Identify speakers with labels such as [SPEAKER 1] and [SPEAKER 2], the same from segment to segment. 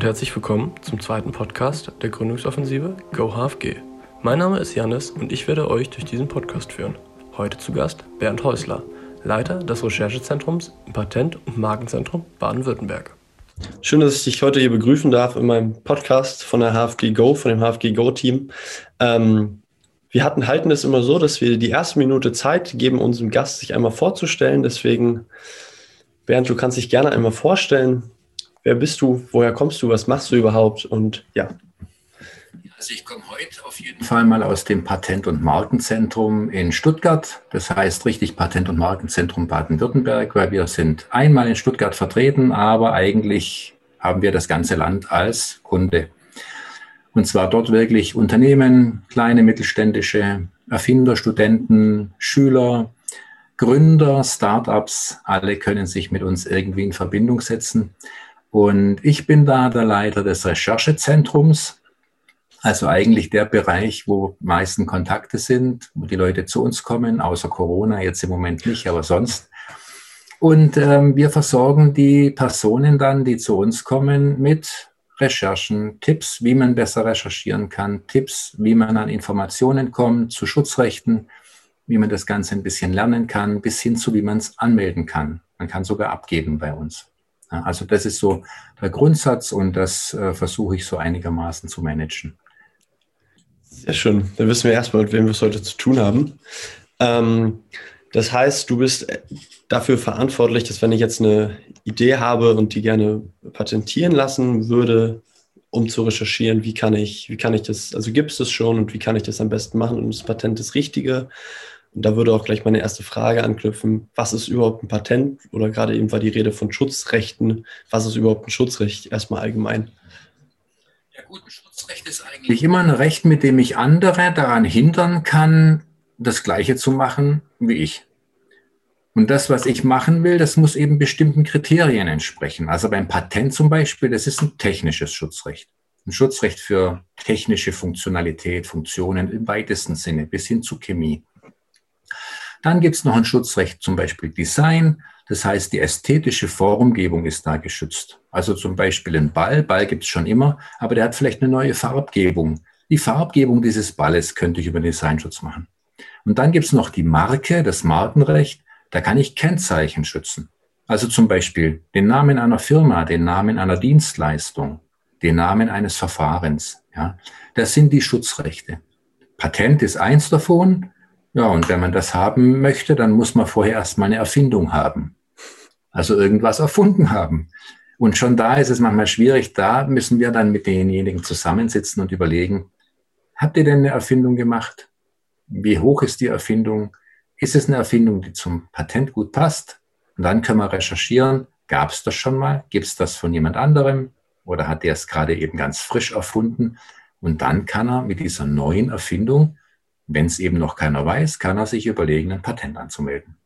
[SPEAKER 1] und herzlich willkommen zum zweiten Podcast der Gründungsoffensive Go HFG. Mein Name ist Janis und ich werde euch durch diesen Podcast führen. Heute zu Gast Bernd Häusler, Leiter des Recherchezentrums im Patent- und Markenzentrum Baden-Württemberg. Schön, dass ich dich heute hier begrüßen darf in meinem Podcast von der HFG Go, von dem HFG Go-Team. Ähm, wir hatten, halten es immer so, dass wir die erste Minute Zeit geben, unserem Gast sich einmal vorzustellen. Deswegen, Bernd, du kannst dich gerne einmal vorstellen. Wer bist du? Woher kommst du? Was machst du überhaupt? Und ja.
[SPEAKER 2] Also ich komme heute auf jeden Fall mal aus dem Patent- und Markenzentrum in Stuttgart. Das heißt richtig Patent- und Markenzentrum Baden-Württemberg, weil wir sind einmal in Stuttgart vertreten, aber eigentlich haben wir das ganze Land als Kunde. Und zwar dort wirklich Unternehmen, kleine mittelständische Erfinder, Studenten, Schüler, Gründer, Startups, alle können sich mit uns irgendwie in Verbindung setzen. Und ich bin da der Leiter des Recherchezentrums, also eigentlich der Bereich, wo meisten Kontakte sind, wo die Leute zu uns kommen, außer Corona jetzt im Moment nicht, aber sonst. Und ähm, wir versorgen die Personen dann, die zu uns kommen, mit Recherchen, Tipps, wie man besser recherchieren kann, Tipps, wie man an Informationen kommt, zu Schutzrechten, wie man das Ganze ein bisschen lernen kann, bis hin zu, wie man es anmelden kann. Man kann sogar abgeben bei uns. Also das ist so der Grundsatz und das äh, versuche ich so einigermaßen zu managen.
[SPEAKER 1] Sehr schön. Dann wissen wir erstmal, mit wem wir es heute zu tun haben. Ähm, das heißt, du bist dafür verantwortlich, dass wenn ich jetzt eine Idee habe und die gerne patentieren lassen würde, um zu recherchieren, wie kann ich, wie kann ich das, also gibt es das schon und wie kann ich das am besten machen und das Patent das Richtige? Und da würde auch gleich meine erste Frage anknüpfen. Was ist überhaupt ein Patent? Oder gerade eben war die Rede von Schutzrechten. Was ist überhaupt ein Schutzrecht? Erstmal allgemein.
[SPEAKER 2] Ja gut, ein Schutzrecht ist eigentlich immer ein Recht, mit dem ich andere daran hindern kann, das Gleiche zu machen wie ich. Und das, was ich machen will, das muss eben bestimmten Kriterien entsprechen. Also beim Patent zum Beispiel, das ist ein technisches Schutzrecht. Ein Schutzrecht für technische Funktionalität, Funktionen im weitesten Sinne, bis hin zu Chemie. Dann gibt es noch ein Schutzrecht, zum Beispiel Design. Das heißt, die ästhetische Formgebung ist da geschützt. Also zum Beispiel ein Ball. Ball gibt es schon immer, aber der hat vielleicht eine neue Farbgebung. Die Farbgebung dieses Balles könnte ich über Designschutz machen. Und dann gibt es noch die Marke, das Markenrecht. Da kann ich Kennzeichen schützen. Also zum Beispiel den Namen einer Firma, den Namen einer Dienstleistung, den Namen eines Verfahrens. Ja, das sind die Schutzrechte. Patent ist eins davon. Ja, und wenn man das haben möchte, dann muss man vorher erstmal eine Erfindung haben. Also irgendwas erfunden haben. Und schon da ist es manchmal schwierig. Da müssen wir dann mit denjenigen zusammensitzen und überlegen, habt ihr denn eine Erfindung gemacht? Wie hoch ist die Erfindung? Ist es eine Erfindung, die zum Patent gut passt? Und dann können wir recherchieren, gab es das schon mal? Gibt es das von jemand anderem? Oder hat der es gerade eben ganz frisch erfunden? Und dann kann er mit dieser neuen Erfindung wenn es eben noch keiner weiß, kann er sich überlegen, ein Patent anzumelden.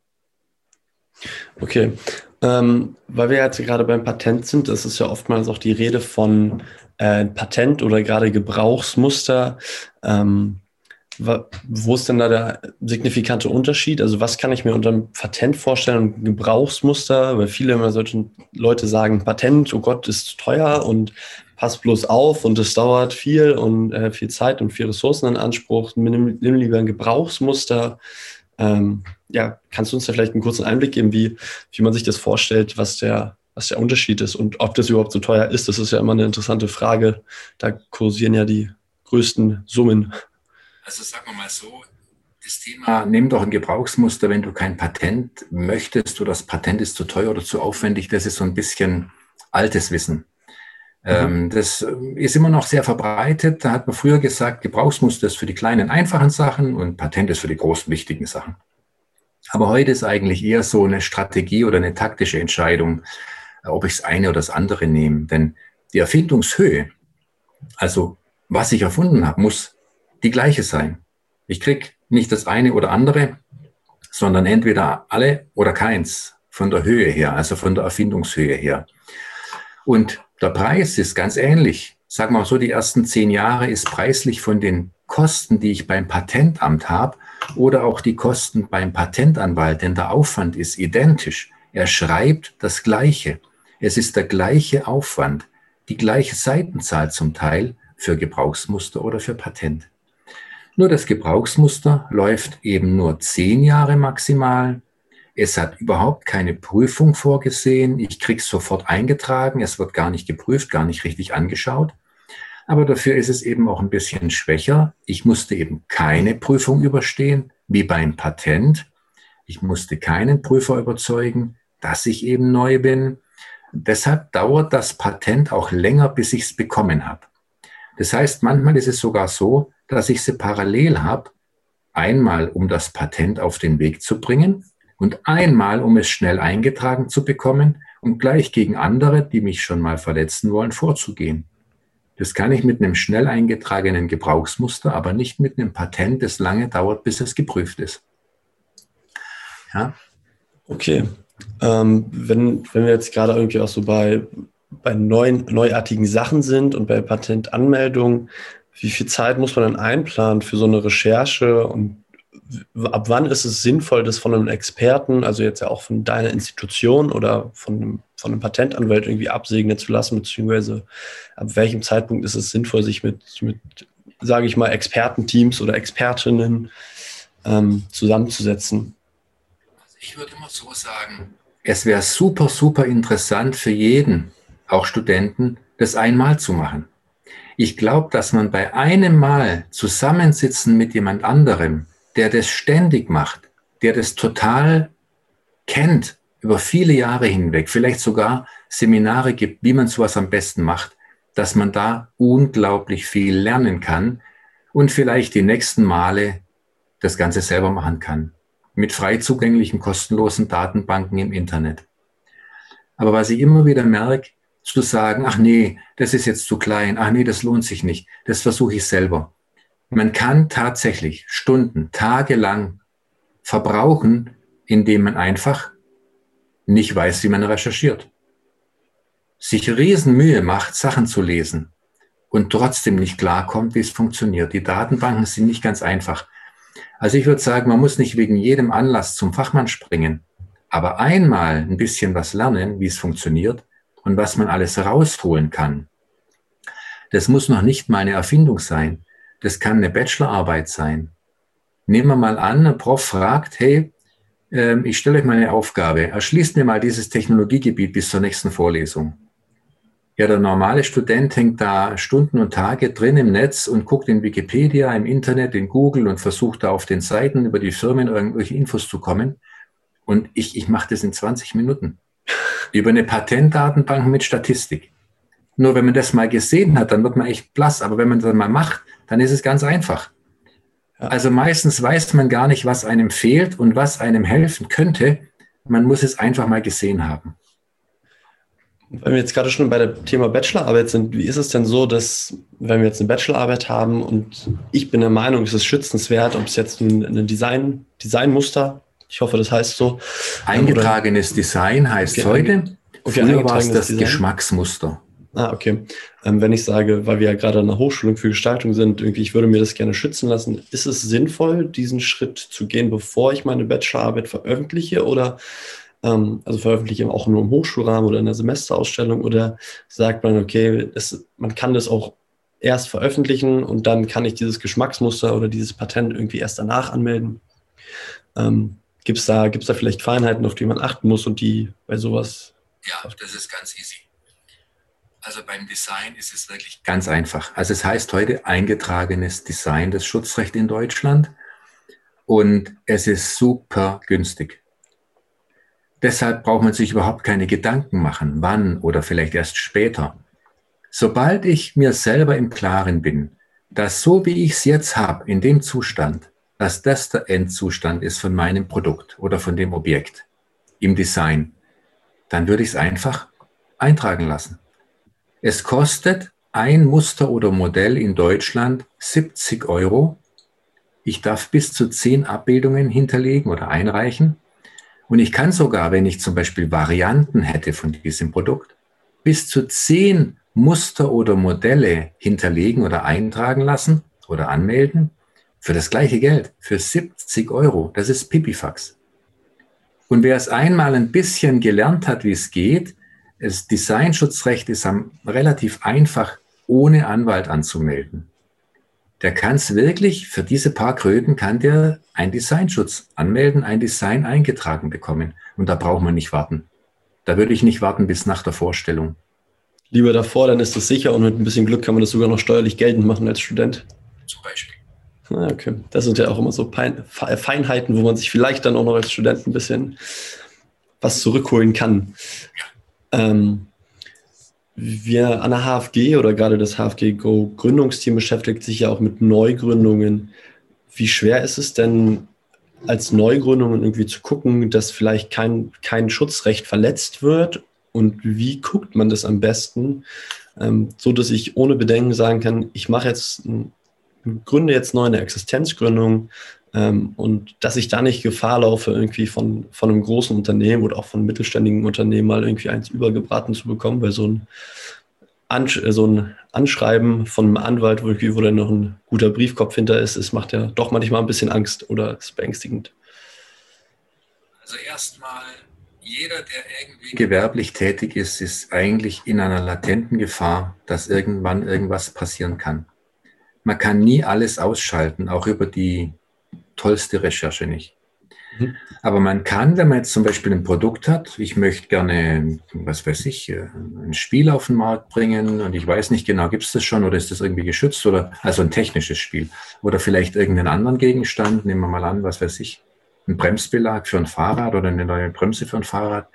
[SPEAKER 1] Okay, ähm, weil wir jetzt gerade beim Patent sind, ist ja oftmals auch die Rede von äh, Patent oder gerade Gebrauchsmuster. Ähm, wo ist denn da der signifikante Unterschied? Also was kann ich mir unter einem Patent vorstellen und Gebrauchsmuster? Weil viele immer solche Leute sagen, Patent, oh Gott, ist teuer und pass bloß auf und es dauert viel und äh, viel Zeit und viel Ressourcen in Anspruch. Nimm, nimm lieber ein Gebrauchsmuster. Ähm, ja, kannst du uns da vielleicht einen kurzen Einblick geben, wie, wie man sich das vorstellt, was der, was der Unterschied ist und ob das überhaupt so teuer ist? Das ist ja immer eine interessante Frage. Da kursieren ja die größten Summen.
[SPEAKER 2] Also sagen wir mal so, das Thema, nimm doch ein Gebrauchsmuster, wenn du kein Patent möchtest oder das Patent ist zu teuer oder zu aufwendig, das ist so ein bisschen altes Wissen. Ähm, mhm. Das ist immer noch sehr verbreitet. Da hat man früher gesagt, Gebrauchsmuster ist für die kleinen, einfachen Sachen und Patent ist für die großen, wichtigen Sachen. Aber heute ist eigentlich eher so eine Strategie oder eine taktische Entscheidung, äh, ob ich das eine oder das andere nehme. Denn die Erfindungshöhe, also was ich erfunden habe, muss die gleiche sein. Ich krieg nicht das eine oder andere, sondern entweder alle oder keins von der Höhe her, also von der Erfindungshöhe her. Und der Preis ist ganz ähnlich. Sag mal so, die ersten zehn Jahre ist preislich von den Kosten, die ich beim Patentamt habe, oder auch die Kosten beim Patentanwalt, denn der Aufwand ist identisch. Er schreibt das Gleiche. Es ist der gleiche Aufwand. die gleiche Seitenzahl zum Teil für Gebrauchsmuster oder für Patent. Nur das Gebrauchsmuster läuft eben nur zehn Jahre maximal. Es hat überhaupt keine Prüfung vorgesehen. Ich krieg's sofort eingetragen. Es wird gar nicht geprüft, gar nicht richtig angeschaut. Aber dafür ist es eben auch ein bisschen schwächer. Ich musste eben keine Prüfung überstehen, wie beim Patent. Ich musste keinen Prüfer überzeugen, dass ich eben neu bin. Deshalb dauert das Patent auch länger, bis ich es bekommen habe. Das heißt, manchmal ist es sogar so, dass ich sie parallel habe, einmal um das Patent auf den Weg zu bringen und einmal um es schnell eingetragen zu bekommen und gleich gegen andere, die mich schon mal verletzen wollen, vorzugehen. Das kann ich mit einem schnell eingetragenen Gebrauchsmuster, aber nicht mit einem Patent, das lange dauert, bis es geprüft ist.
[SPEAKER 1] Ja. Okay. Ähm, wenn, wenn wir jetzt gerade irgendwie auch so bei, bei neuen, neuartigen Sachen sind und bei Patentanmeldungen, wie viel Zeit muss man dann einplanen für so eine Recherche und ab wann ist es sinnvoll, das von einem Experten, also jetzt ja auch von deiner Institution oder von einem, von einem Patentanwalt irgendwie absegnen zu lassen, beziehungsweise ab welchem Zeitpunkt ist es sinnvoll, sich mit, mit sage ich mal, Expertenteams oder Expertinnen ähm, zusammenzusetzen?
[SPEAKER 2] Also ich würde immer so sagen, es wäre super, super interessant für jeden, auch Studenten, das einmal zu machen. Ich glaube, dass man bei einem Mal zusammensitzen mit jemand anderem, der das ständig macht, der das total kennt über viele Jahre hinweg, vielleicht sogar Seminare gibt, wie man sowas am besten macht, dass man da unglaublich viel lernen kann und vielleicht die nächsten Male das Ganze selber machen kann. Mit frei zugänglichen, kostenlosen Datenbanken im Internet. Aber was ich immer wieder merke, zu sagen, ach nee, das ist jetzt zu klein, ach nee, das lohnt sich nicht, das versuche ich selber. Man kann tatsächlich Stunden, Tage lang verbrauchen, indem man einfach nicht weiß, wie man recherchiert. Sich Riesenmühe macht, Sachen zu lesen und trotzdem nicht klarkommt, wie es funktioniert. Die Datenbanken sind nicht ganz einfach. Also ich würde sagen, man muss nicht wegen jedem Anlass zum Fachmann springen, aber einmal ein bisschen was lernen, wie es funktioniert und was man alles rausholen kann. Das muss noch nicht mal eine Erfindung sein. Das kann eine Bachelorarbeit sein. Nehmen wir mal an, ein Prof fragt, hey, ähm, ich stelle euch mal eine Aufgabe, erschließt mir mal dieses Technologiegebiet bis zur nächsten Vorlesung. Ja, der normale Student hängt da Stunden und Tage drin im Netz und guckt in Wikipedia, im Internet, in Google und versucht da auf den Seiten über die Firmen irgendwelche Infos zu kommen. Und ich, ich mache das in 20 Minuten. Über eine Patentdatenbank mit Statistik. Nur wenn man das mal gesehen hat, dann wird man echt blass. Aber wenn man das mal macht, dann ist es ganz einfach. Also meistens weiß man gar nicht, was einem fehlt und was einem helfen könnte. Man muss es einfach mal gesehen haben.
[SPEAKER 1] Wenn wir jetzt gerade schon bei dem Thema Bachelorarbeit sind, wie ist es denn so, dass wenn wir jetzt eine Bachelorarbeit haben und ich bin der Meinung, es ist schützenswert, ob es jetzt ein, ein Design, Designmuster, ich hoffe, das heißt so.
[SPEAKER 2] Eingetragenes oder, Design heißt okay, heute. Okay, Früher war es das Design. Geschmacksmuster.
[SPEAKER 1] Ah, okay. Ähm, wenn ich sage, weil wir ja gerade an der Hochschulung für Gestaltung sind, irgendwie, ich würde mir das gerne schützen lassen, ist es sinnvoll, diesen Schritt zu gehen, bevor ich meine Bachelorarbeit veröffentliche oder ähm, also veröffentliche auch nur im Hochschulrahmen oder in der Semesterausstellung oder sagt man, okay, das, man kann das auch erst veröffentlichen und dann kann ich dieses Geschmacksmuster oder dieses Patent irgendwie erst danach anmelden? Ähm, Gibt es da, gibt's da vielleicht Feinheiten, auf die man achten muss und die bei sowas?
[SPEAKER 2] Ja, das ist ganz easy. Also beim Design ist es wirklich ganz einfach. Also es heißt heute eingetragenes Design, das Schutzrecht in Deutschland. Und es ist super günstig. Deshalb braucht man sich überhaupt keine Gedanken machen, wann oder vielleicht erst später. Sobald ich mir selber im Klaren bin, dass so wie ich es jetzt habe, in dem Zustand, dass das der Endzustand ist von meinem Produkt oder von dem Objekt im Design, dann würde ich es einfach eintragen lassen. Es kostet ein Muster oder Modell in Deutschland 70 Euro. Ich darf bis zu 10 Abbildungen hinterlegen oder einreichen. Und ich kann sogar, wenn ich zum Beispiel Varianten hätte von diesem Produkt, bis zu 10 Muster oder Modelle hinterlegen oder eintragen lassen oder anmelden für das gleiche Geld, für 70 Euro. Das ist Pipifax. Und wer es einmal ein bisschen gelernt hat, wie es geht, das Designschutzrecht ist relativ einfach ohne Anwalt anzumelden. Der kann es wirklich, für diese paar Kröten kann der einen Designschutz anmelden, ein Design eingetragen bekommen. Und da braucht man nicht warten. Da würde ich nicht warten bis nach der Vorstellung.
[SPEAKER 1] Lieber davor, dann ist das sicher und mit ein bisschen Glück kann man das sogar noch steuerlich geltend machen als Student.
[SPEAKER 2] Zum Beispiel.
[SPEAKER 1] Ah, okay. Das sind ja auch immer so Feinheiten, wo man sich vielleicht dann auch noch als Student ein bisschen was zurückholen kann. Ähm, wir an der HFG oder gerade das HFG Go Gründungsteam beschäftigt sich ja auch mit Neugründungen. Wie schwer ist es denn, als Neugründungen irgendwie zu gucken, dass vielleicht kein, kein Schutzrecht verletzt wird? Und wie guckt man das am besten, ähm, so dass ich ohne Bedenken sagen kann, ich mache jetzt, gründe jetzt neu eine Existenzgründung, und dass ich da nicht Gefahr laufe, irgendwie von, von einem großen Unternehmen oder auch von mittelständigen Unternehmen mal irgendwie eins übergebraten zu bekommen, weil so ein, Ansch so ein Anschreiben von einem Anwalt, wo, wo dann noch ein guter Briefkopf hinter ist, es macht ja doch manchmal ein bisschen Angst oder ist beängstigend.
[SPEAKER 2] Also erstmal, jeder, der irgendwie gewerblich tätig ist, ist eigentlich in einer latenten Gefahr, dass irgendwann irgendwas passieren kann. Man kann nie alles ausschalten, auch über die tollste Recherche nicht. Mhm. Aber man kann, wenn man jetzt zum Beispiel ein Produkt hat, ich möchte gerne, was weiß ich, äh, ein Spiel auf den Markt bringen und ich weiß nicht genau, gibt es das schon oder ist das irgendwie geschützt oder, also ein technisches Spiel oder vielleicht irgendeinen anderen Gegenstand, nehmen wir mal an, was weiß ich, ein Bremsbelag für ein Fahrrad oder eine neue Bremse für ein Fahrrad.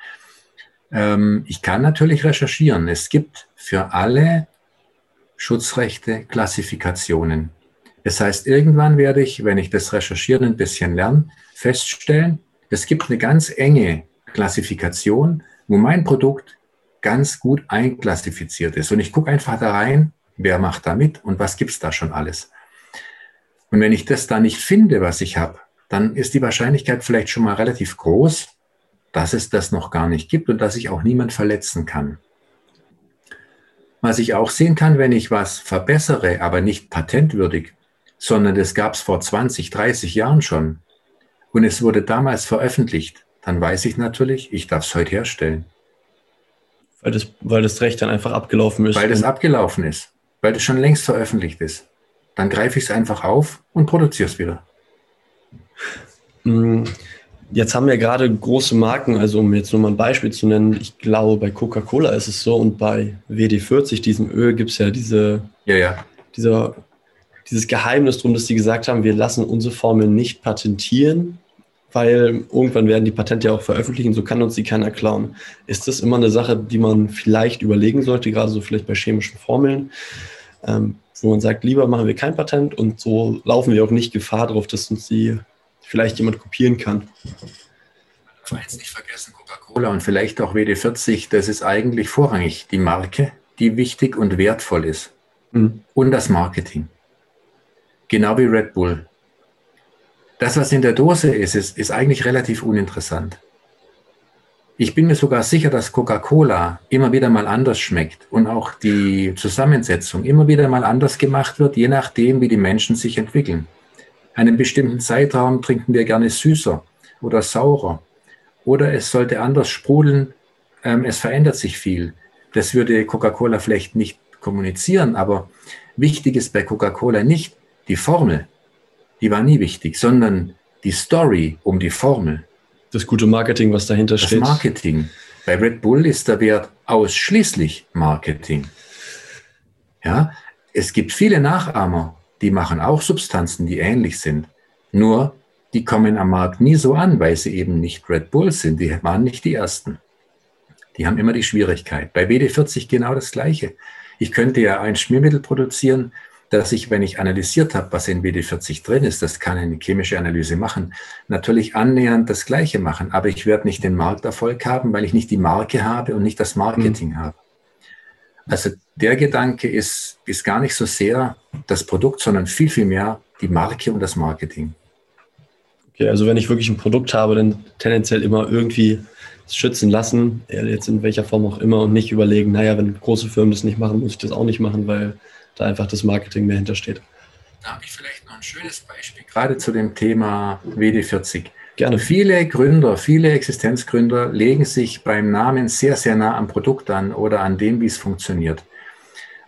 [SPEAKER 2] Ähm, ich kann natürlich recherchieren. Es gibt für alle Schutzrechte Klassifikationen. Das heißt, irgendwann werde ich, wenn ich das Recherchieren ein bisschen lerne, feststellen, es gibt eine ganz enge Klassifikation, wo mein Produkt ganz gut einklassifiziert ist. Und ich gucke einfach da rein, wer macht da mit und was gibt es da schon alles. Und wenn ich das da nicht finde, was ich habe, dann ist die Wahrscheinlichkeit vielleicht schon mal relativ groß, dass es das noch gar nicht gibt und dass ich auch niemand verletzen kann. Was ich auch sehen kann, wenn ich was verbessere, aber nicht patentwürdig, sondern das gab es vor 20, 30 Jahren schon und es wurde damals veröffentlicht, dann weiß ich natürlich, ich darf es heute herstellen.
[SPEAKER 1] Weil das, weil das Recht dann einfach abgelaufen ist.
[SPEAKER 2] Weil das abgelaufen ist, weil das schon längst veröffentlicht ist. Dann greife ich es einfach auf und produziere es wieder.
[SPEAKER 1] Mm, jetzt haben wir gerade große Marken, also um jetzt nur mal ein Beispiel zu nennen, ich glaube, bei Coca-Cola ist es so und bei WD40, diesem Öl, gibt es ja diese,
[SPEAKER 2] ja, ja.
[SPEAKER 1] dieser dieses Geheimnis drum, dass die gesagt haben, wir lassen unsere Formel nicht patentieren, weil irgendwann werden die Patente ja auch veröffentlichen, so kann uns die keiner klauen. Ist das immer eine Sache, die man vielleicht überlegen sollte, gerade so vielleicht bei chemischen Formeln, ähm, wo man sagt, lieber machen wir kein Patent und so laufen wir auch nicht Gefahr darauf, dass uns die vielleicht jemand kopieren kann.
[SPEAKER 2] Ich jetzt nicht vergessen, Coca-Cola und vielleicht auch WD40, das ist eigentlich vorrangig die Marke, die wichtig und wertvoll ist. Mhm. Und das Marketing. Genau wie Red Bull. Das, was in der Dose ist, ist, ist eigentlich relativ uninteressant. Ich bin mir sogar sicher, dass Coca-Cola immer wieder mal anders schmeckt und auch die Zusammensetzung immer wieder mal anders gemacht wird, je nachdem, wie die Menschen sich entwickeln. Einen bestimmten Zeitraum trinken wir gerne süßer oder saurer oder es sollte anders sprudeln. Ähm, es verändert sich viel. Das würde Coca-Cola vielleicht nicht kommunizieren, aber wichtig ist bei Coca-Cola nicht, die Formel, die war nie wichtig, sondern die Story um die Formel.
[SPEAKER 1] Das gute Marketing, was dahinter
[SPEAKER 2] das
[SPEAKER 1] steht.
[SPEAKER 2] Das Marketing. Bei Red Bull ist der Wert ausschließlich Marketing. Ja, es gibt viele Nachahmer, die machen auch Substanzen, die ähnlich sind. Nur, die kommen am Markt nie so an, weil sie eben nicht Red Bull sind. Die waren nicht die Ersten. Die haben immer die Schwierigkeit. Bei WD40 genau das Gleiche. Ich könnte ja ein Schmiermittel produzieren, dass ich, wenn ich analysiert habe, was in WD40 drin ist, das kann eine chemische Analyse machen, natürlich annähernd das Gleiche machen. Aber ich werde nicht den Markterfolg haben, weil ich nicht die Marke habe und nicht das Marketing mhm. habe. Also der Gedanke ist, ist gar nicht so sehr das Produkt, sondern viel, viel mehr die Marke und das Marketing.
[SPEAKER 1] Okay, also wenn ich wirklich ein Produkt habe, dann tendenziell immer irgendwie schützen lassen, jetzt in welcher Form auch immer und nicht überlegen, naja, wenn große Firmen das nicht machen, muss ich das auch nicht machen, weil da einfach das Marketing mehr hintersteht.
[SPEAKER 2] Da habe ich vielleicht noch ein schönes Beispiel, gerade zu dem Thema WD40. Gerne. Viele Gründer, viele Existenzgründer legen sich beim Namen sehr, sehr nah am Produkt an oder an dem, wie es funktioniert.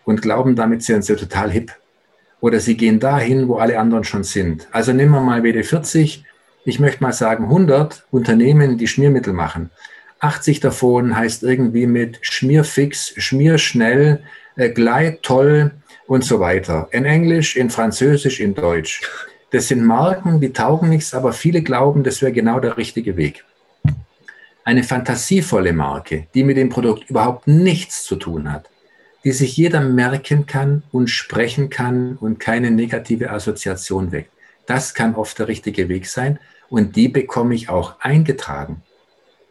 [SPEAKER 2] Und glauben, damit sind sie total hip. Oder sie gehen dahin, wo alle anderen schon sind. Also nehmen wir mal WD40. Ich möchte mal sagen, 100 Unternehmen, die Schmiermittel machen. 80 davon heißt irgendwie mit Schmierfix, Schmierschnell, äh, Gleit toll und so weiter. In Englisch, in Französisch, in Deutsch. Das sind Marken, die taugen nichts, aber viele glauben, das wäre genau der richtige Weg. Eine fantasievolle Marke, die mit dem Produkt überhaupt nichts zu tun hat, die sich jeder merken kann und sprechen kann und keine negative Assoziation weckt. Das kann oft der richtige Weg sein und die bekomme ich auch eingetragen.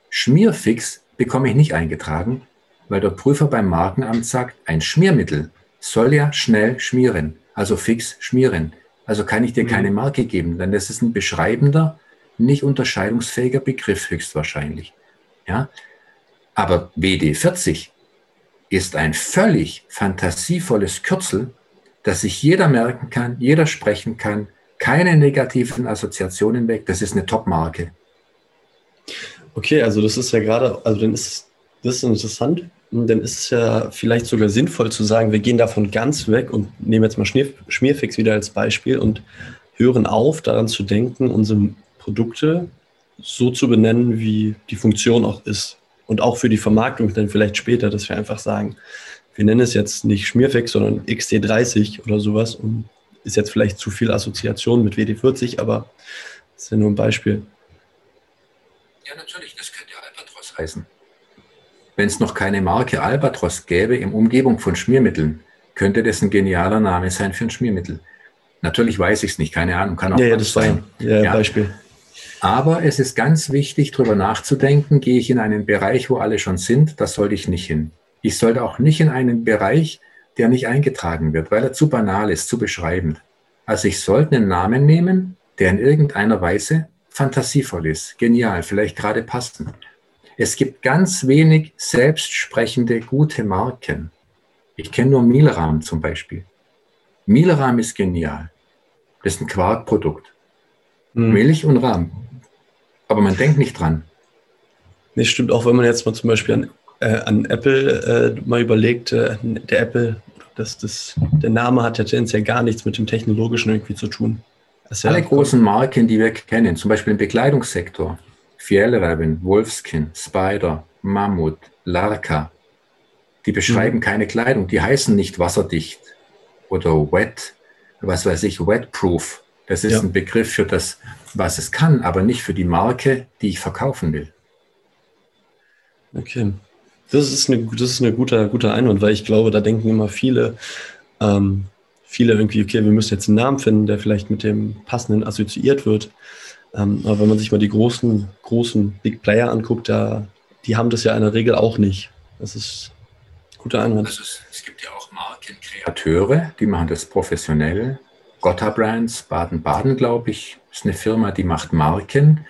[SPEAKER 2] Schmierfix bekomme ich nicht eingetragen, weil der Prüfer beim Markenamt sagt, ein Schmiermittel soll ja schnell schmieren, also fix schmieren. Also kann ich dir keine mhm. Marke geben, denn das ist ein beschreibender, nicht unterscheidungsfähiger Begriff höchstwahrscheinlich. Ja? Aber WD40 ist ein völlig fantasievolles Kürzel, das sich jeder merken kann, jeder sprechen kann, keine negativen Assoziationen weg. Das ist eine Top-Marke.
[SPEAKER 1] Okay, also das ist ja gerade, also dann ist das ist interessant, dann ist es ja vielleicht sogar sinnvoll zu sagen, wir gehen davon ganz weg und nehmen jetzt mal Schmier, Schmierfix wieder als Beispiel und hören auf, daran zu denken, unsere Produkte so zu benennen, wie die Funktion auch ist. Und auch für die Vermarktung dann vielleicht später, dass wir einfach sagen, wir nennen es jetzt nicht Schmierfix, sondern XD30 oder sowas und ist jetzt vielleicht zu viel Assoziation mit WD40, aber das ist ja nur ein Beispiel.
[SPEAKER 2] Ja, natürlich, das könnte Albatros heißen. Wenn es noch keine Marke Albatros gäbe in Umgebung von Schmiermitteln, könnte das ein genialer Name sein für ein Schmiermittel. Natürlich weiß ich es nicht, keine Ahnung, kann auch
[SPEAKER 1] ja, ja, das sein. Ja, ja, Beispiel.
[SPEAKER 2] Aber es ist ganz wichtig, darüber nachzudenken, gehe ich in einen Bereich, wo alle schon sind, das sollte ich nicht hin. Ich sollte auch nicht in einen Bereich, der nicht eingetragen wird, weil er zu banal ist, zu beschreibend. Also ich sollte einen Namen nehmen, der in irgendeiner Weise fantasievoll ist, genial, vielleicht gerade passend. Es gibt ganz wenig selbstsprechende gute Marken. Ich kenne nur Milram zum Beispiel. Milram ist genial. Das ist ein Quarkprodukt. Hm. Milch und Rahm. Aber man denkt nicht dran.
[SPEAKER 1] Nee, stimmt auch, wenn man jetzt mal zum Beispiel an, äh, an Apple äh, mal überlegt, äh, der Apple, das, das, der Name hat ja tendenziell gar nichts mit dem Technologischen irgendwie zu tun.
[SPEAKER 2] Alle ja großen Marken, die wir kennen, zum Beispiel im Bekleidungssektor, Fjellraven, Wolfskin, Spider, Mammut, Larka, die beschreiben mhm. keine Kleidung, die heißen nicht wasserdicht oder wet, was weiß ich, wetproof. Das ist ja. ein Begriff für das, was es kann, aber nicht für die Marke, die ich verkaufen will.
[SPEAKER 1] Okay. Das ist, eine, das ist ein guter, guter Einwand, weil ich glaube, da denken immer viele, ähm, viele irgendwie, okay, wir müssen jetzt einen Namen finden, der vielleicht mit dem passenden assoziiert wird. Ähm, aber wenn man sich mal die großen, großen Big Player anguckt, da, die haben das ja in der Regel auch nicht. Das ist ein guter Einwand. Also
[SPEAKER 2] es, es gibt ja auch Markenkreateure, die machen das professionell. Gotta Brands, Baden-Baden, glaube ich, ist eine Firma, die macht Marken.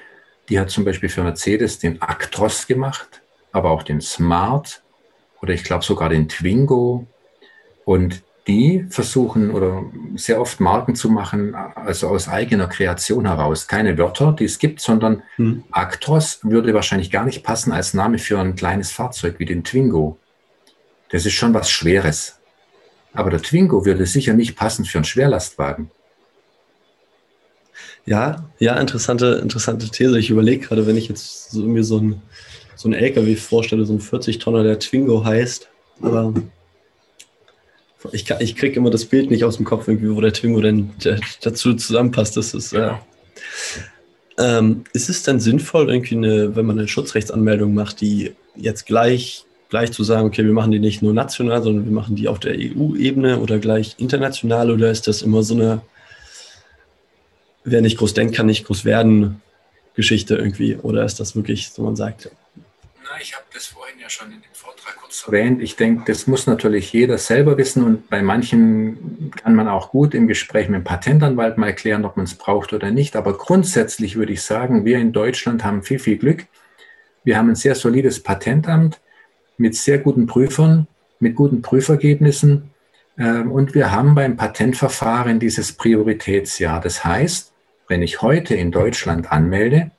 [SPEAKER 2] Die hat zum Beispiel für Mercedes den Actros gemacht, aber auch den Smart oder ich glaube sogar den Twingo. Und die versuchen oder sehr oft Marken zu machen, also aus eigener Kreation heraus. Keine Wörter, die es gibt, sondern hm. Actros würde wahrscheinlich gar nicht passen als Name für ein kleines Fahrzeug wie den Twingo. Das ist schon was Schweres. Aber der Twingo würde sicher nicht passen für einen Schwerlastwagen.
[SPEAKER 1] Ja, ja, interessante, interessante These. Ich überlege gerade, wenn ich jetzt so, mir so ein, so ein LKW vorstelle, so ein 40-Tonner, der Twingo heißt, aber ich, ich kriege immer das Bild nicht aus dem Kopf, irgendwie, wo der Twingo denn dazu zusammenpasst. Das ist, äh, ähm, ist es denn sinnvoll, irgendwie eine, wenn man eine Schutzrechtsanmeldung macht, die jetzt gleich, gleich zu sagen, okay, wir machen die nicht nur national, sondern wir machen die auf der EU-Ebene oder gleich international oder ist das immer so eine, wer nicht groß denkt, kann nicht groß werden Geschichte irgendwie? Oder ist das wirklich, so man sagt?
[SPEAKER 2] Na, ich habe das vorhin ja schon in dem Vortrag erwähnt. Ich denke, das muss natürlich jeder selber wissen und bei manchen kann man auch gut im Gespräch mit dem Patentanwalt mal erklären, ob man es braucht oder nicht. Aber grundsätzlich würde ich sagen, wir in Deutschland haben viel, viel Glück. Wir haben ein sehr solides Patentamt mit sehr guten Prüfern, mit guten Prüfergebnissen. Ähm, und wir haben beim Patentverfahren dieses Prioritätsjahr. Das heißt, wenn ich heute in Deutschland anmelde,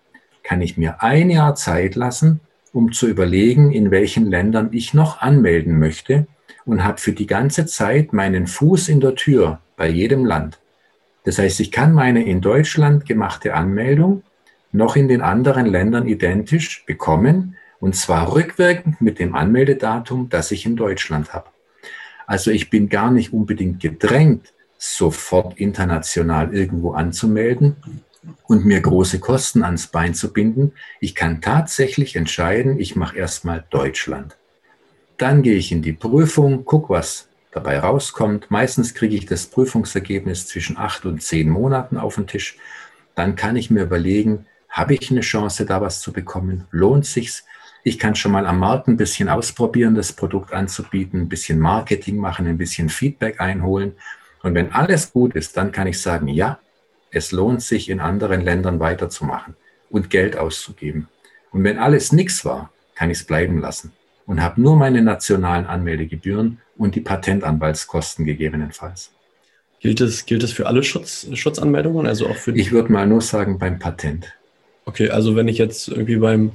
[SPEAKER 2] kann ich mir ein Jahr Zeit lassen, um zu überlegen, in welchen Ländern ich noch anmelden möchte und habe für die ganze Zeit meinen Fuß in der Tür bei jedem Land. Das heißt, ich kann meine in Deutschland gemachte Anmeldung noch in den anderen Ländern identisch bekommen und zwar rückwirkend mit dem Anmeldedatum, das ich in Deutschland habe. Also ich bin gar nicht unbedingt gedrängt, sofort international irgendwo anzumelden und mir große Kosten ans Bein zu binden. Ich kann tatsächlich entscheiden, ich mache erstmal Deutschland. Dann gehe ich in die Prüfung, gucke, was dabei rauskommt. Meistens kriege ich das Prüfungsergebnis zwischen acht und zehn Monaten auf den Tisch. Dann kann ich mir überlegen, habe ich eine Chance, da was zu bekommen? Lohnt sich's? Ich kann schon mal am Markt ein bisschen ausprobieren, das Produkt anzubieten, ein bisschen Marketing machen, ein bisschen Feedback einholen. Und wenn alles gut ist, dann kann ich sagen, ja, es lohnt sich, in anderen Ländern weiterzumachen und Geld auszugeben. Und wenn alles nichts war, kann ich es bleiben lassen und habe nur meine nationalen Anmeldegebühren und die Patentanwaltskosten gegebenenfalls.
[SPEAKER 1] Gilt es, gilt es für alle Schutz, Schutzanmeldungen? Also auch für
[SPEAKER 2] ich würde mal nur sagen beim Patent.
[SPEAKER 1] Okay, also wenn ich jetzt irgendwie beim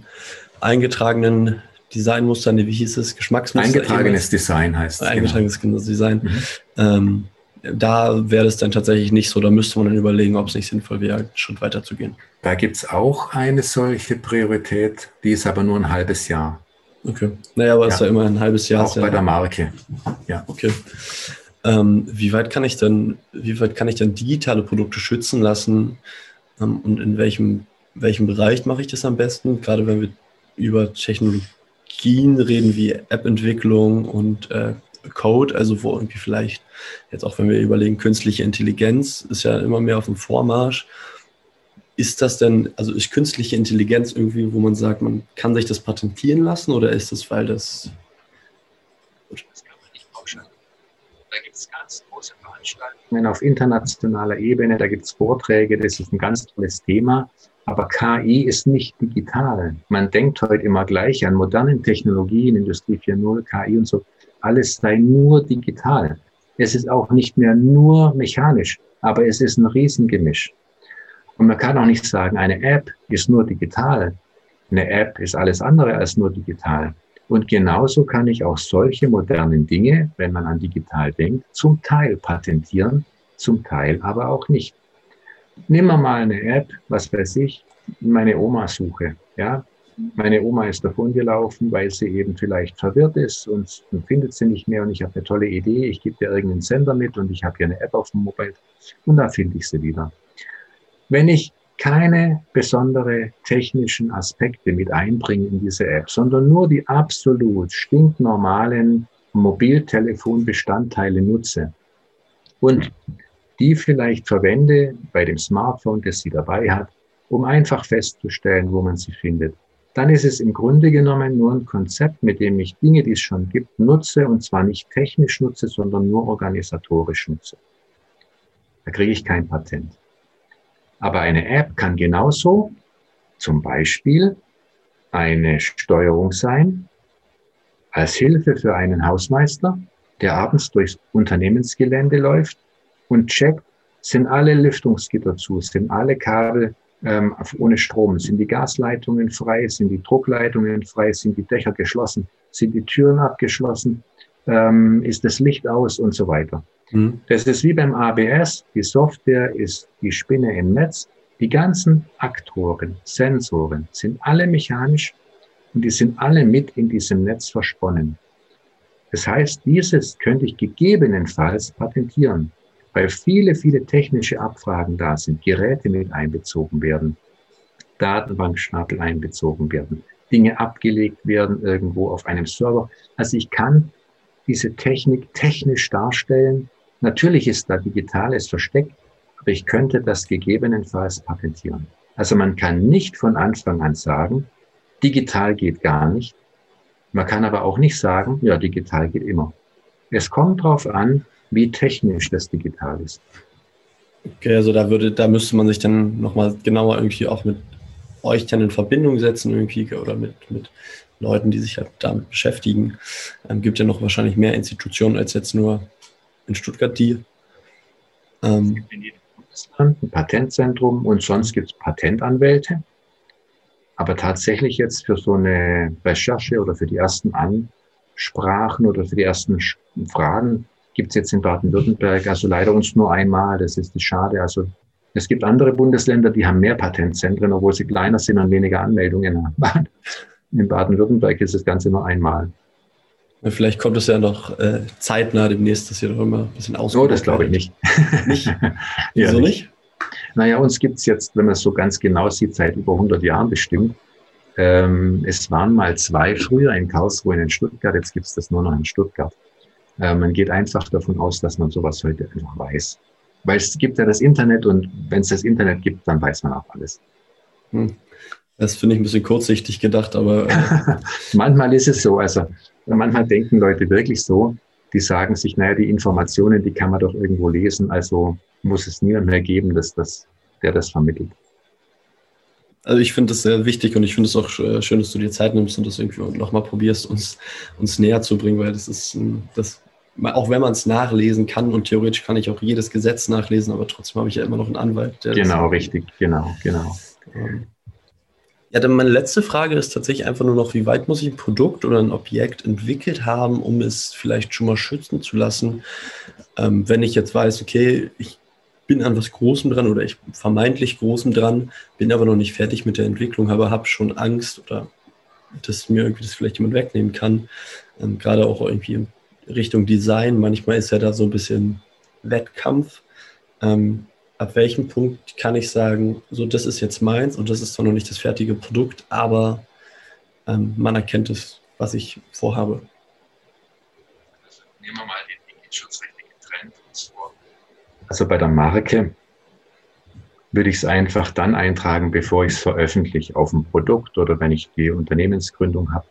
[SPEAKER 1] eingetragenen Designmuster, nee, wie hieß es, Geschmacksmuster?
[SPEAKER 2] Eingetragenes Design heißt
[SPEAKER 1] es. Eingetragenes genau. Design. Mhm. Ähm, da wäre es dann tatsächlich nicht so, da müsste man dann überlegen, ob es nicht sinnvoll wäre, einen Schritt weiter zu gehen.
[SPEAKER 2] Da gibt es auch eine solche Priorität, die ist aber nur ein halbes Jahr.
[SPEAKER 1] Okay. Naja, aber es ja. ist ja immer ein halbes Jahr.
[SPEAKER 2] Auch bei
[SPEAKER 1] ja.
[SPEAKER 2] der Marke.
[SPEAKER 1] Ja. Okay. Ähm, wie weit kann ich denn, wie weit kann ich denn digitale Produkte schützen lassen? Ähm, und in welchem, welchem Bereich mache ich das am besten? Gerade wenn wir über Technologien reden wie App-Entwicklung und äh, Code, also wo irgendwie vielleicht, jetzt auch wenn wir überlegen, künstliche Intelligenz ist ja immer mehr auf dem Vormarsch. Ist das denn, also ist künstliche Intelligenz irgendwie, wo man sagt, man kann sich das patentieren lassen oder ist das, weil das. Das kann man nicht pauschal.
[SPEAKER 2] Da gibt es ganz große Veranstaltungen auf internationaler Ebene, da gibt es Vorträge, das ist ein ganz tolles Thema. Aber KI ist nicht digital. Man denkt heute immer gleich an modernen Technologien, Industrie 4.0, KI und so. Alles sei nur digital. Es ist auch nicht mehr nur mechanisch, aber es ist ein Riesengemisch. Und man kann auch nicht sagen, eine App ist nur digital. Eine App ist alles andere als nur digital. Und genauso kann ich auch solche modernen Dinge, wenn man an digital denkt, zum Teil patentieren, zum Teil aber auch nicht. Nehmen wir mal eine App, was weiß ich, meine Oma suche. Ja, meine Oma ist davon gelaufen, weil sie eben vielleicht verwirrt ist und, findet sie nicht mehr und ich habe eine tolle Idee, ich gebe dir irgendeinen Sender mit und ich habe hier eine App auf dem Mobile und da finde ich sie wieder. Wenn ich keine besondere technischen Aspekte mit einbringe in diese App, sondern nur die absolut stinknormalen Mobiltelefonbestandteile nutze und die vielleicht verwende bei dem Smartphone, das sie dabei hat, um einfach festzustellen, wo man sie findet. Dann ist es im Grunde genommen nur ein Konzept, mit dem ich Dinge, die es schon gibt, nutze und zwar nicht technisch nutze, sondern nur organisatorisch nutze. Da kriege ich kein Patent. Aber eine App kann genauso zum Beispiel eine Steuerung sein, als Hilfe für einen Hausmeister, der abends durchs Unternehmensgelände läuft und checkt, sind alle Lüftungsgitter zu, sind alle Kabel ähm, ohne Strom, sind die Gasleitungen frei, sind die Druckleitungen frei, sind die Dächer geschlossen, sind die Türen abgeschlossen, ähm, ist das Licht aus und so weiter. Mhm. Das ist wie beim ABS, die Software ist die Spinne im Netz. Die ganzen Aktoren, Sensoren sind alle mechanisch und die sind alle mit in diesem Netz versponnen. Das heißt, dieses könnte ich gegebenenfalls patentieren weil viele, viele technische Abfragen da sind, Geräte mit einbezogen werden, Datenbankstapel einbezogen werden, Dinge abgelegt werden irgendwo auf einem Server. Also ich kann diese Technik technisch darstellen. Natürlich ist da Digitales versteckt, aber ich könnte das gegebenenfalls patentieren. Also man kann nicht von Anfang an sagen, digital geht gar nicht. Man kann aber auch nicht sagen, ja, digital geht immer. Es kommt darauf an, wie technisch das digital ist.
[SPEAKER 1] Okay, also da würde, da müsste man sich dann nochmal genauer irgendwie auch mit euch dann in Verbindung setzen irgendwie oder mit, mit Leuten, die sich halt damit beschäftigen. Ähm, gibt ja noch wahrscheinlich mehr Institutionen als jetzt nur in Stuttgart die.
[SPEAKER 2] Ähm, es gibt in jedem Bundesland ein Patentzentrum und sonst gibt es Patentanwälte. Aber tatsächlich jetzt für so eine Recherche oder für die ersten Ansprachen oder für die ersten Fragen gibt es jetzt in Baden-Württemberg also leider uns nur einmal. Das ist schade. Also es gibt andere Bundesländer, die haben mehr Patentzentren, obwohl sie kleiner sind und weniger Anmeldungen haben. In Baden-Württemberg ist das Ganze nur einmal.
[SPEAKER 1] Vielleicht kommt es ja noch äh, zeitnah demnächst, dass ihr doch immer ein bisschen ausgebaut
[SPEAKER 2] Oh, das glaube ich nicht.
[SPEAKER 1] nicht? Wieso ja, nicht?
[SPEAKER 2] Naja, uns gibt es jetzt, wenn man es so ganz genau sieht, seit über 100 Jahren bestimmt. Ähm, es waren mal zwei früher in Karlsruhe und in Stuttgart, jetzt gibt es das nur noch in Stuttgart. Äh, man geht einfach davon aus, dass man sowas heute einfach weiß. Weil es gibt ja das Internet und wenn es das Internet gibt, dann weiß man auch alles.
[SPEAKER 1] Hm. Das finde ich ein bisschen kurzsichtig gedacht, aber.
[SPEAKER 2] Äh manchmal ist es so. Also manchmal denken Leute wirklich so, die sagen sich, naja, die Informationen, die kann man doch irgendwo lesen, also muss es niemand mehr geben, dass das, der das vermittelt.
[SPEAKER 1] Also ich finde das sehr wichtig und ich finde es auch schön, dass du dir Zeit nimmst und das irgendwie nochmal probierst, uns, uns näher zu bringen, weil das ist, das, auch wenn man es nachlesen kann und theoretisch kann ich auch jedes Gesetz nachlesen, aber trotzdem habe ich ja immer noch einen Anwalt.
[SPEAKER 2] genau, richtig, genau, genau. Ähm,
[SPEAKER 1] ja, dann meine letzte Frage ist tatsächlich einfach nur noch, wie weit muss ich ein Produkt oder ein Objekt entwickelt haben, um es vielleicht schon mal schützen zu lassen, ähm, wenn ich jetzt weiß, okay, ich bin an was Großem dran oder ich vermeintlich Großem dran, bin aber noch nicht fertig mit der Entwicklung, aber habe schon Angst oder dass mir irgendwie das vielleicht jemand wegnehmen kann. Ähm, gerade auch irgendwie in Richtung Design. Manchmal ist ja da so ein bisschen Wettkampf. Ähm, ab welchem Punkt kann ich sagen, so das ist jetzt meins und das ist zwar noch nicht das fertige Produkt, aber ähm, man erkennt es, was ich vorhabe.
[SPEAKER 2] Also nehmen wir mal den digitschutzrechtlichen Trend vor. Also bei der Marke würde ich es einfach dann eintragen, bevor ich es veröffentliche auf dem Produkt oder wenn ich die Unternehmensgründung habe.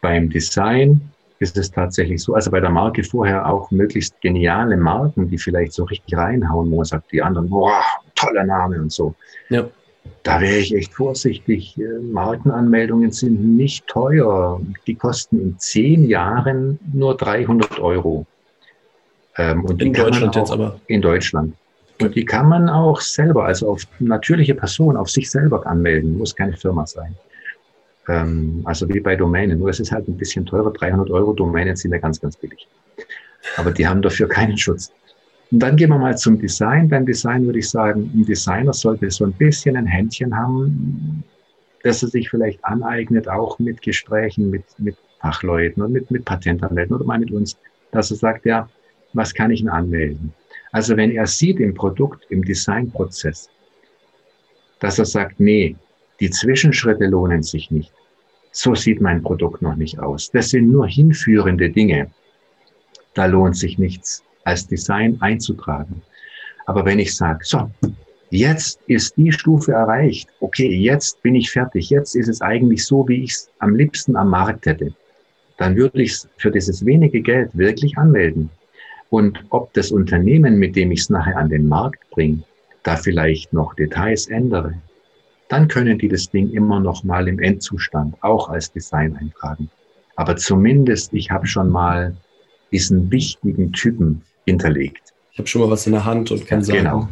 [SPEAKER 2] Beim Design ist es tatsächlich so, also bei der Marke vorher auch möglichst geniale Marken, die vielleicht so richtig reinhauen, wo man sagt, die anderen, boah, toller Name und so. Ja. Da wäre ich echt vorsichtig. Äh, Markenanmeldungen sind nicht teuer. Die kosten in zehn Jahren nur 300 Euro.
[SPEAKER 1] Ähm, in Deutschland jetzt aber.
[SPEAKER 2] In Deutschland. Und die kann man auch selber, also auf natürliche Person, auf sich selber anmelden, muss keine Firma sein. Ähm, also wie bei Domänen. Nur es ist halt ein bisschen teurer. 300 Euro Domänen sind ja ganz, ganz billig. Aber die haben dafür keinen Schutz. Und dann gehen wir mal zum Design. Beim Design würde ich sagen, ein Designer sollte so ein bisschen ein Händchen haben, dass er sich vielleicht aneignet, auch mit Gesprächen mit, mit Fachleuten und mit, mit Patentanwälten oder mal mit uns, dass er sagt, ja, was kann ich denn anmelden? Also wenn er sieht im Produkt, im Designprozess, dass er sagt, nee, die Zwischenschritte lohnen sich nicht. So sieht mein Produkt noch nicht aus. Das sind nur hinführende Dinge. Da lohnt sich nichts als Design einzutragen. Aber wenn ich sage, so, jetzt ist die Stufe erreicht, okay, jetzt bin ich fertig, jetzt ist es eigentlich so, wie ich es am liebsten am Markt hätte, dann würde ich es für dieses wenige Geld wirklich anmelden. Und ob das Unternehmen, mit dem ich es nachher an den Markt bringe, da vielleicht noch Details ändere, dann können die das Ding immer noch mal im Endzustand auch als Design eintragen. Aber zumindest, ich habe schon mal diesen wichtigen Typen hinterlegt.
[SPEAKER 1] Ich habe schon mal was in der Hand und kann sagen. Genau.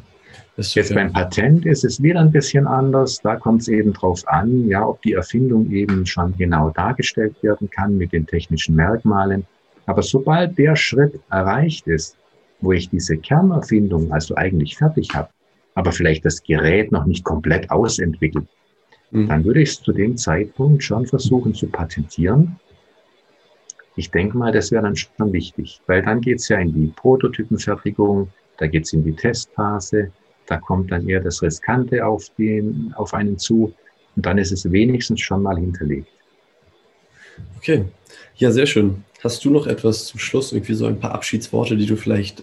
[SPEAKER 2] Jetzt beim Patent ist es wieder ein bisschen anders. Da kommt es eben drauf an, ja, ob die Erfindung eben schon genau dargestellt werden kann mit den technischen Merkmalen. Aber sobald der Schritt erreicht ist, wo ich diese Kernerfindung also eigentlich fertig habe, aber vielleicht das Gerät noch nicht komplett ausentwickelt, mhm. dann würde ich es zu dem Zeitpunkt schon versuchen zu patentieren. Ich denke mal, das wäre dann schon wichtig, weil dann geht es ja in die Prototypenfertigung, da geht es in die Testphase, da kommt dann eher das Riskante auf, den, auf einen zu und dann ist es wenigstens schon mal hinterlegt.
[SPEAKER 1] Okay, ja, sehr schön. Hast du noch etwas zum Schluss, irgendwie so ein paar Abschiedsworte, die du vielleicht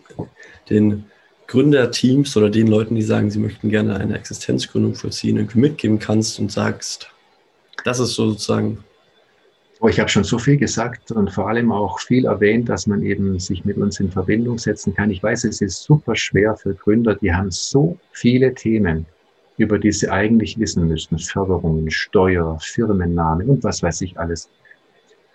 [SPEAKER 1] den Gründerteams oder den Leuten, die sagen, sie möchten gerne eine Existenzgründung vollziehen, irgendwie mitgeben kannst und sagst, das ist sozusagen.
[SPEAKER 2] Oh, ich habe schon so viel gesagt und vor allem auch viel erwähnt, dass man eben sich mit uns in Verbindung setzen kann. Ich weiß, es ist super schwer für Gründer, die haben so viele Themen, über die sie eigentlich wissen müssen. Förderungen, Steuer, Firmenname und was weiß ich alles.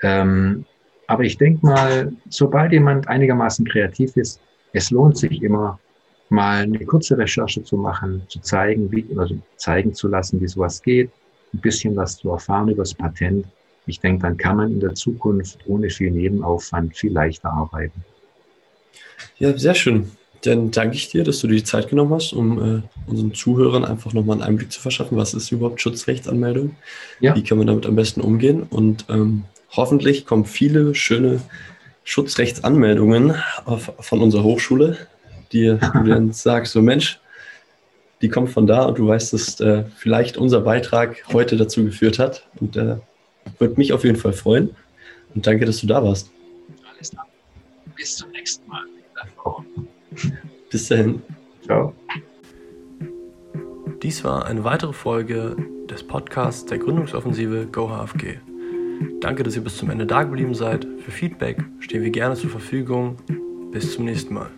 [SPEAKER 2] Ähm, aber ich denke mal, sobald jemand einigermaßen kreativ ist, es lohnt sich immer, mal eine kurze Recherche zu machen, zu zeigen, wie, also zeigen zu lassen, wie sowas geht. ein bisschen was zu erfahren über das Patent. Ich denke, dann kann man in der Zukunft ohne viel Nebenaufwand viel leichter arbeiten.
[SPEAKER 1] Ja, sehr schön. Dann danke ich dir, dass du dir die Zeit genommen hast, um äh, unseren Zuhörern einfach nochmal einen Einblick zu verschaffen. Was ist überhaupt Schutzrechtsanmeldung? Ja. Wie kann man damit am besten umgehen? Und ähm, hoffentlich kommen viele schöne Schutzrechtsanmeldungen auf, von unserer Hochschule, die du dann sagst, so Mensch, die kommt von da und du weißt, dass äh, vielleicht unser Beitrag heute dazu geführt hat. Und äh, würde mich auf jeden Fall freuen. Und danke, dass du da warst. Alles klar. Bis zum nächsten Mal. Bis dahin. Ciao. Dies war eine weitere Folge des Podcasts der Gründungsoffensive GoHFG. Danke, dass ihr bis zum Ende da geblieben seid. Für Feedback stehen wir gerne zur Verfügung. Bis zum nächsten Mal.